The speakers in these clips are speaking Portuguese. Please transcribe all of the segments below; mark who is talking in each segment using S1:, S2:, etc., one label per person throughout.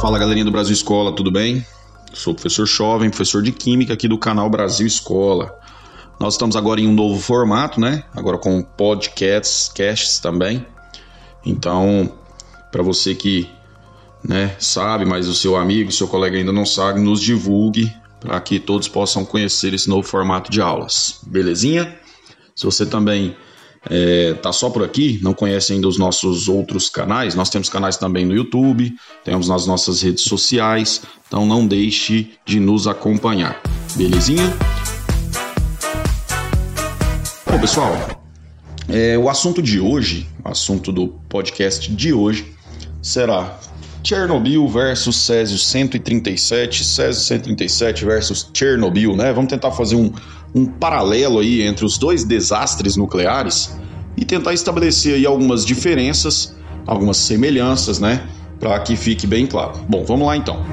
S1: Fala galerinha do Brasil Escola, tudo bem? Sou o professor Jovem, professor de Química aqui do canal Brasil Escola. Nós estamos agora em um novo formato, né? Agora com podcasts, casts também. Então, para você que né, sabe, mas o seu amigo, seu colega ainda não sabe, nos divulgue para que todos possam conhecer esse novo formato de aulas. Belezinha? Se você também é, tá só por aqui, não conhece ainda os nossos outros canais, nós temos canais também no YouTube, temos nas nossas redes sociais, então não deixe de nos acompanhar. Belezinha? Bom, pessoal, é, o assunto de hoje, o assunto do podcast de hoje, será Chernobyl versus Césio 137, Césio 137 versus Chernobyl, né? Vamos tentar fazer um, um paralelo aí entre os dois desastres nucleares e tentar estabelecer aí algumas diferenças, algumas semelhanças, né? Para que fique bem claro. Bom, vamos lá então.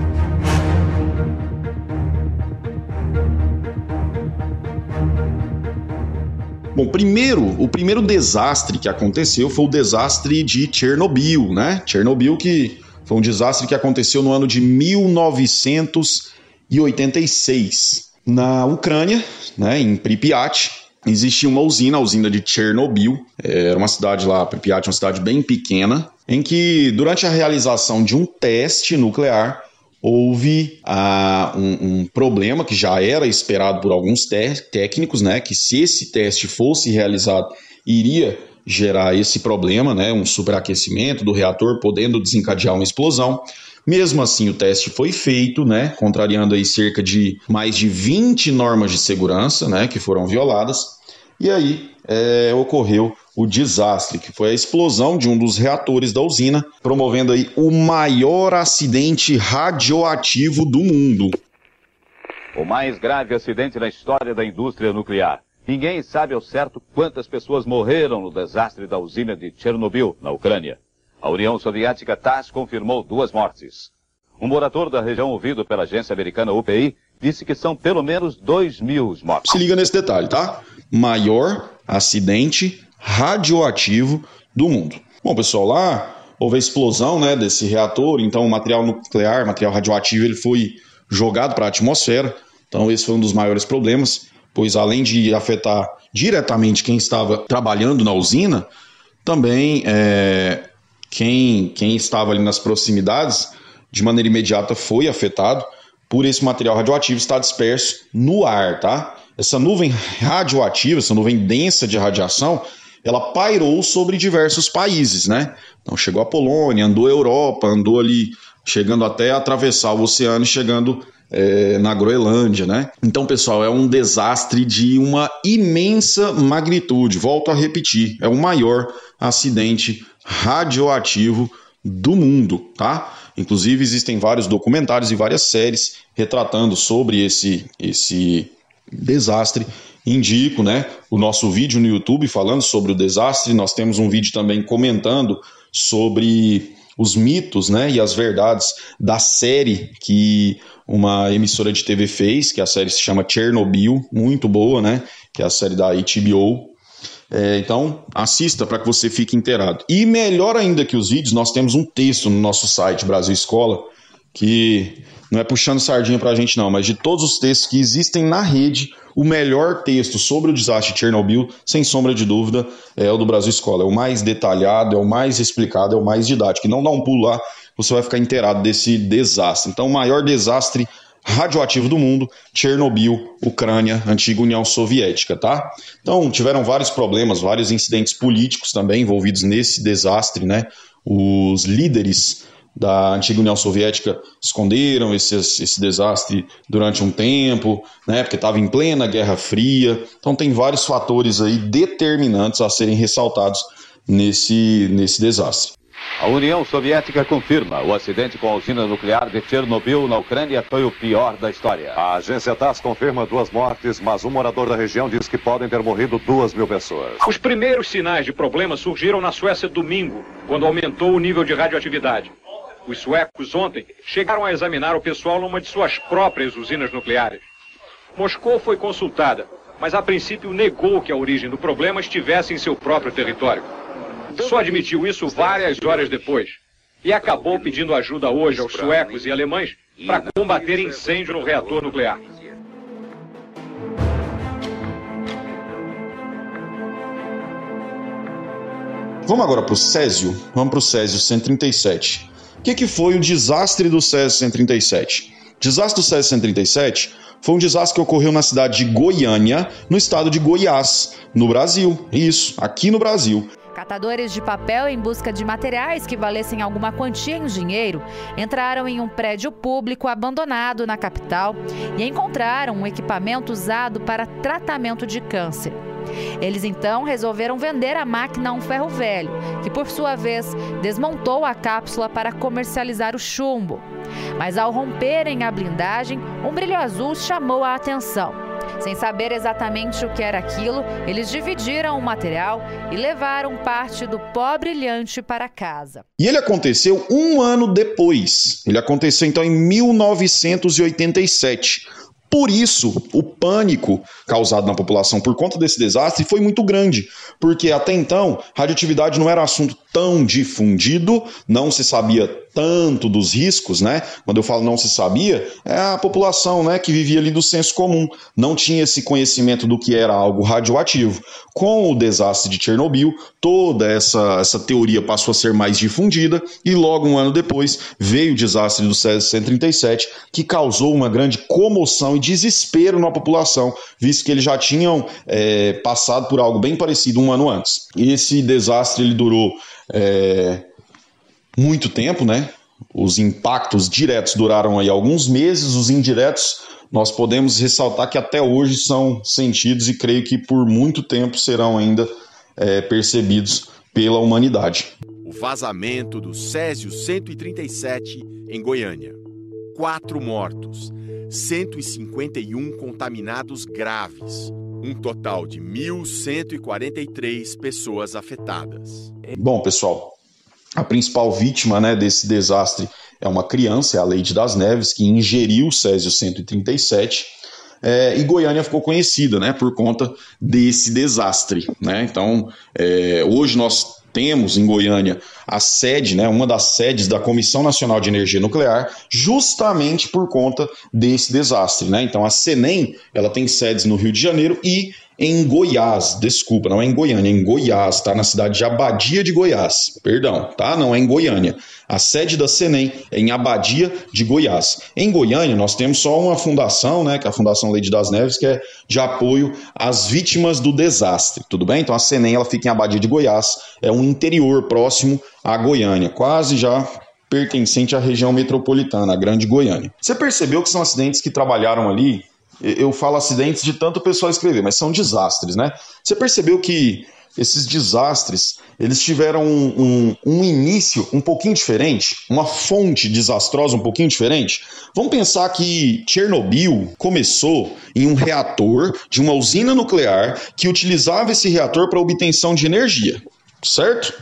S1: Bom, primeiro, o primeiro desastre que aconteceu foi o desastre de Chernobyl, né? Chernobyl que foi um desastre que aconteceu no ano de 1986. Na Ucrânia, né, em Pripyat, existia uma usina, a usina de Chernobyl. Era uma cidade lá, Pripyat, uma cidade bem pequena, em que durante a realização de um teste nuclear houve ah, um, um, problema que já era esperado por alguns técnicos, né, que se esse teste fosse realizado iria gerar esse problema, né, um superaquecimento do reator, podendo desencadear uma explosão. Mesmo assim, o teste foi feito, né, contrariando aí cerca de mais de 20 normas de segurança, né, que foram violadas. E aí é, ocorreu o desastre, que foi a explosão de um dos reatores da usina, promovendo aí o maior acidente radioativo do mundo.
S2: O mais grave acidente na história da indústria nuclear. Ninguém sabe ao certo quantas pessoas morreram no desastre da usina de Chernobyl, na Ucrânia. A União Soviética TASS confirmou duas mortes. Um morador da região ouvido pela agência americana UPI disse que são pelo menos 2 mil mortos.
S1: Se liga nesse detalhe, tá? Maior acidente radioativo do mundo. Bom, pessoal, lá houve a explosão né, desse reator, então o material nuclear, material radioativo, ele foi jogado para a atmosfera. Então esse foi um dos maiores problemas pois além de afetar diretamente quem estava trabalhando na usina, também é, quem, quem estava ali nas proximidades, de maneira imediata, foi afetado por esse material radioativo estar disperso no ar, tá? Essa nuvem radioativa, essa nuvem densa de radiação, ela pairou sobre diversos países, né? Então chegou a Polônia, andou a Europa, andou ali, chegando até atravessar o oceano e chegando é, na Groenlândia, né? Então, pessoal, é um desastre de uma imensa magnitude. Volto a repetir, é o maior acidente radioativo do mundo, tá? Inclusive existem vários documentários e várias séries retratando sobre esse esse desastre. Indico, né, o nosso vídeo no YouTube falando sobre o desastre. Nós temos um vídeo também comentando sobre os mitos né, e as verdades da série que uma emissora de TV fez, que a série se chama Chernobyl, muito boa, né? Que é a série da HBO. É, então, assista para que você fique inteirado. E melhor ainda que os vídeos, nós temos um texto no nosso site Brasil Escola, que não é puxando sardinha para a gente não, mas de todos os textos que existem na rede, o melhor texto sobre o desastre de Chernobyl, sem sombra de dúvida, é o do Brasil Escola. É o mais detalhado, é o mais explicado, é o mais didático. E não dá um pulo lá, você vai ficar inteirado desse desastre. Então, o maior desastre radioativo do mundo, Chernobyl, Ucrânia, antiga União Soviética, tá? Então, tiveram vários problemas, vários incidentes políticos também envolvidos nesse desastre, né? Os líderes da antiga União Soviética esconderam esse, esse desastre durante um tempo, né, porque estava em plena Guerra Fria. Então tem vários fatores aí determinantes a serem ressaltados nesse, nesse desastre.
S2: A União Soviética confirma o acidente com a usina nuclear de Chernobyl na Ucrânia foi o pior da história. A agência TASS confirma duas mortes, mas um morador da região diz que podem ter morrido duas mil pessoas.
S3: Os primeiros sinais de problema surgiram na Suécia domingo, quando aumentou o nível de radioatividade. Os suecos ontem chegaram a examinar o pessoal numa de suas próprias usinas nucleares. Moscou foi consultada, mas a princípio negou que a origem do problema estivesse em seu próprio território. Só admitiu isso várias horas depois. e acabou pedindo ajuda hoje aos suecos e alemães para combater incêndio no reator nuclear.
S1: Vamos agora para o Césio. Vamos para o Césio 137. O que, que foi o desastre do Césio 137? O desastre do Césio 137 foi um desastre que ocorreu na cidade de Goiânia, no estado de Goiás, no Brasil. Isso, aqui no Brasil.
S4: Catadores de papel em busca de materiais que valessem alguma quantia em dinheiro entraram em um prédio público abandonado na capital e encontraram um equipamento usado para tratamento de câncer. Eles então resolveram vender a máquina a um ferro velho, que por sua vez desmontou a cápsula para comercializar o chumbo. Mas ao romperem a blindagem, um brilho azul chamou a atenção. Sem saber exatamente o que era aquilo, eles dividiram o material e levaram parte do pó brilhante para casa.
S1: E ele aconteceu um ano depois. Ele aconteceu então em 1987. Por isso, o pânico causado na população por conta desse desastre foi muito grande, porque até então radioatividade não era assunto tão difundido, não se sabia tanto dos riscos, né? Quando eu falo não se sabia, é a população, né, que vivia ali do senso comum, não tinha esse conhecimento do que era algo radioativo. Com o desastre de Chernobyl, toda essa, essa teoria passou a ser mais difundida e logo um ano depois veio o desastre do Césio 137, que causou uma grande comoção e desespero na população, visto que eles já tinham é, passado por algo bem parecido um ano antes. Esse desastre ele durou é, muito tempo, né? Os impactos diretos duraram aí alguns meses, os indiretos nós podemos ressaltar que até hoje são sentidos e creio que por muito tempo serão ainda é, percebidos pela humanidade.
S5: O vazamento do Césio 137 em Goiânia. Quatro mortos, 151 contaminados graves, um total de 1.143 pessoas afetadas.
S1: Bom, pessoal, a principal vítima né, desse desastre é uma criança, é a Leide das Neves, que ingeriu o Césio 137. É, e Goiânia ficou conhecida né, por conta desse desastre. Né? Então, é, hoje nós temos em Goiânia a sede, né, uma das sedes da Comissão Nacional de Energia Nuclear, justamente por conta desse desastre. Né? Então, a CENEM ela tem sedes no Rio de Janeiro e em Goiás, desculpa, não é em Goiânia, é em Goiás, tá? Na cidade de Abadia de Goiás, perdão, tá? Não é em Goiânia. A sede da Senem é em Abadia de Goiás. Em Goiânia, nós temos só uma fundação, né, que é a Fundação Leide das Neves, que é de apoio às vítimas do desastre, tudo bem? Então a Senem ela fica em Abadia de Goiás, é um interior próximo a Goiânia, quase já pertencente à região metropolitana, a Grande Goiânia. Você percebeu que são acidentes que trabalharam ali eu falo acidentes de tanto pessoal escrever, mas são desastres, né? Você percebeu que esses desastres eles tiveram um, um, um, início um pouquinho diferente, uma fonte desastrosa um pouquinho diferente. Vamos pensar que Chernobyl começou em um reator de uma usina nuclear que utilizava esse reator para obtenção de energia, certo?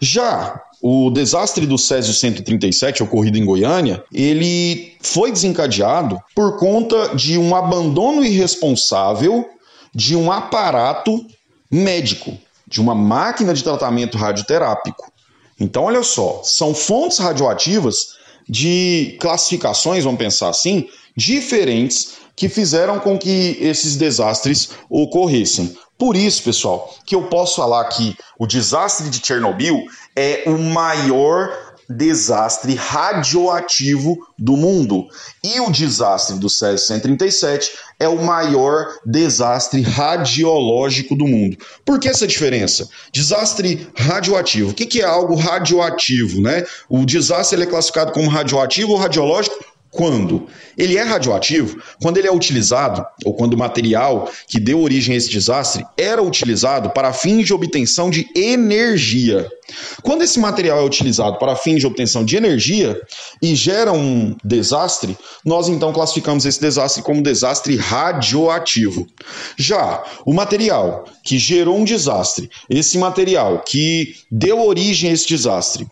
S1: Já o desastre do Césio 137, ocorrido em Goiânia, ele foi desencadeado por conta de um abandono irresponsável de um aparato médico, de uma máquina de tratamento radioterápico. Então, olha só, são fontes radioativas de classificações, vamos pensar assim, diferentes que fizeram com que esses desastres ocorressem. Por isso, pessoal, que eu posso falar que o desastre de Chernobyl é o maior desastre radioativo do mundo. E o desastre do Césio 137 é o maior desastre radiológico do mundo. Por que essa diferença? Desastre radioativo. O que é algo radioativo? Né? O desastre é classificado como radioativo ou radiológico quando? Ele é radioativo quando ele é utilizado, ou quando o material que deu origem a esse desastre era utilizado para fins de obtenção de energia. Quando esse material é utilizado para fins de obtenção de energia e gera um desastre, nós então classificamos esse desastre como desastre radioativo. Já o material que gerou um desastre, esse material que deu origem a esse desastre,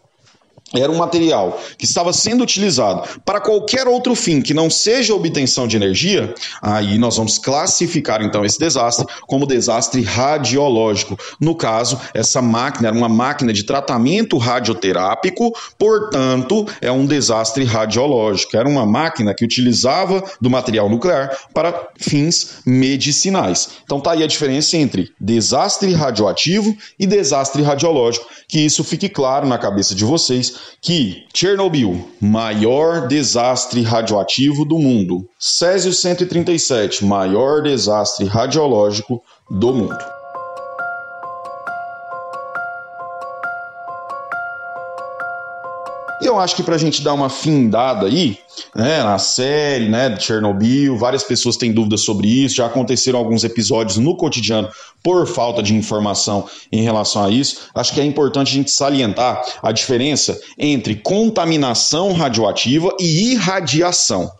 S1: era um material que estava sendo utilizado para qualquer outro fim que não seja obtenção de energia, aí nós vamos classificar então esse desastre como desastre radiológico. No caso, essa máquina era uma máquina de tratamento radioterápico, portanto, é um desastre radiológico. Era uma máquina que utilizava do material nuclear para fins medicinais. Então tá aí a diferença entre desastre radioativo e desastre radiológico, que isso fique claro na cabeça de vocês que Chernobyl, maior desastre radioativo do mundo, Césio 137, maior desastre radiológico do mundo. Eu acho que para a gente dar uma findada aí, né, na série, né, de Chernobyl, várias pessoas têm dúvidas sobre isso, já aconteceram alguns episódios no cotidiano por falta de informação em relação a isso. Acho que é importante a gente salientar a diferença entre contaminação radioativa e irradiação.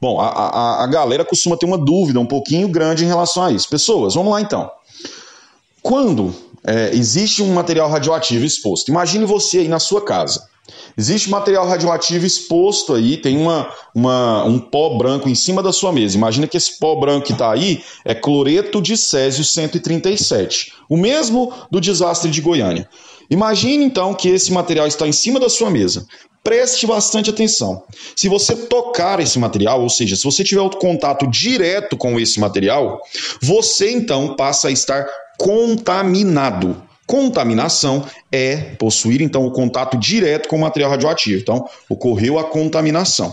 S1: Bom, a, a, a galera costuma ter uma dúvida um pouquinho grande em relação a isso. Pessoas, vamos lá então. Quando é, existe um material radioativo exposto, imagine você aí na sua casa. Existe material radioativo exposto aí, tem uma, uma, um pó branco em cima da sua mesa. Imagina que esse pó branco que está aí é cloreto de césio 137, o mesmo do desastre de Goiânia. Imagine então que esse material está em cima da sua mesa. Preste bastante atenção. Se você tocar esse material, ou seja, se você tiver o contato direto com esse material, você então passa a estar contaminado. Contaminação é possuir então o contato direto com o material radioativo. Então, ocorreu a contaminação.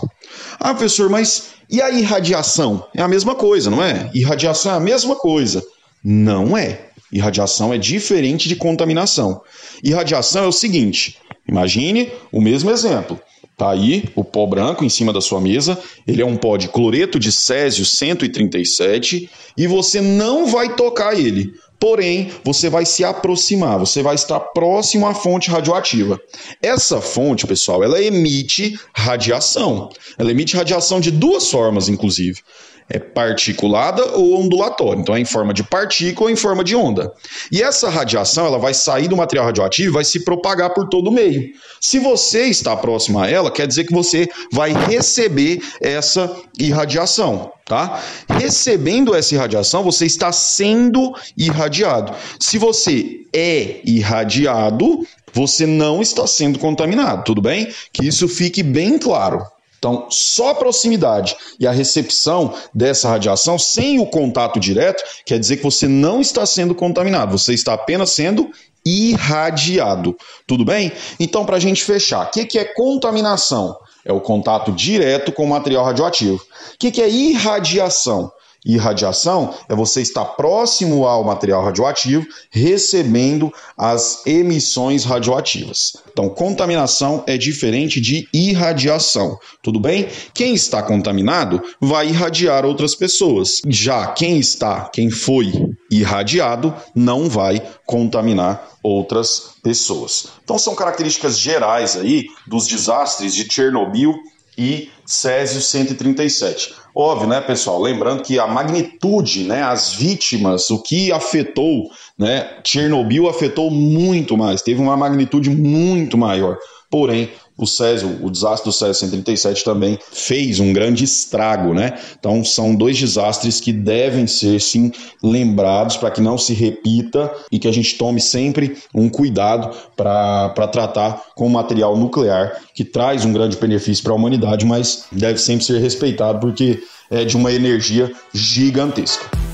S1: Ah, professor, mas e a irradiação? É a mesma coisa, não é? Irradiação é a mesma coisa. Não é. Irradiação é diferente de contaminação. Irradiação é o seguinte: imagine o mesmo exemplo. Tá aí o pó branco em cima da sua mesa, ele é um pó de cloreto de césio 137 e você não vai tocar ele. Porém, você vai se aproximar, você vai estar próximo à fonte radioativa. Essa fonte, pessoal, ela emite radiação. Ela emite radiação de duas formas, inclusive é particulada ou ondulatória. Então é em forma de partícula ou em forma de onda. E essa radiação ela vai sair do material radioativo e vai se propagar por todo o meio. Se você está próximo a ela, quer dizer que você vai receber essa irradiação. Tá? Recebendo essa irradiação, você está sendo irradiado. Se você é irradiado, você não está sendo contaminado, tudo bem? Que isso fique bem claro. Então, só a proximidade e a recepção dessa radiação, sem o contato direto, quer dizer que você não está sendo contaminado, você está apenas sendo irradiado. Tudo bem? Então, para a gente fechar, o que, que é contaminação? É o contato direto com o material radioativo. O que, que é irradiação? Irradiação é você estar próximo ao material radioativo, recebendo as emissões radioativas. Então, contaminação é diferente de irradiação, tudo bem? Quem está contaminado vai irradiar outras pessoas. Já quem está, quem foi irradiado, não vai contaminar outras pessoas. Então, são características gerais aí dos desastres de Chernobyl e Césio 137. Óbvio, né, pessoal? Lembrando que a magnitude, né, as vítimas, o que afetou, né, Chernobyl afetou muito mais, teve uma magnitude muito maior. Porém, o Césio, o desastre do Césio 137 também fez um grande estrago, né? Então são dois desastres que devem ser sim lembrados para que não se repita e que a gente tome sempre um cuidado para tratar com material nuclear que traz um grande benefício para a humanidade, mas deve sempre ser respeitado porque é de uma energia gigantesca.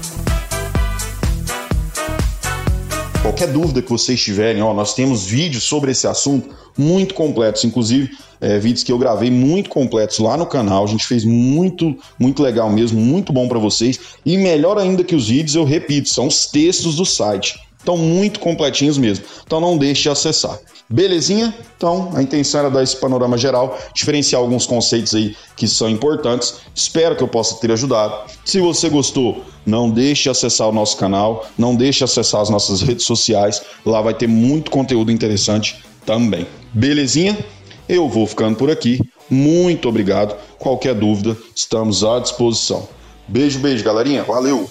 S1: Qualquer dúvida que vocês tiverem, ó, nós temos vídeos sobre esse assunto muito completos, inclusive é, vídeos que eu gravei muito completos lá no canal. A gente fez muito, muito legal mesmo, muito bom para vocês. E melhor ainda que os vídeos, eu repito, são os textos do site. Estão muito completinhos mesmo. Então não deixe de acessar. Belezinha? Então, a intenção era dar esse panorama geral, diferenciar alguns conceitos aí que são importantes. Espero que eu possa ter ajudado. Se você gostou, não deixe de acessar o nosso canal, não deixe de acessar as nossas redes sociais. Lá vai ter muito conteúdo interessante também. Belezinha? Eu vou ficando por aqui. Muito obrigado. Qualquer dúvida, estamos à disposição. Beijo, beijo, galerinha. Valeu!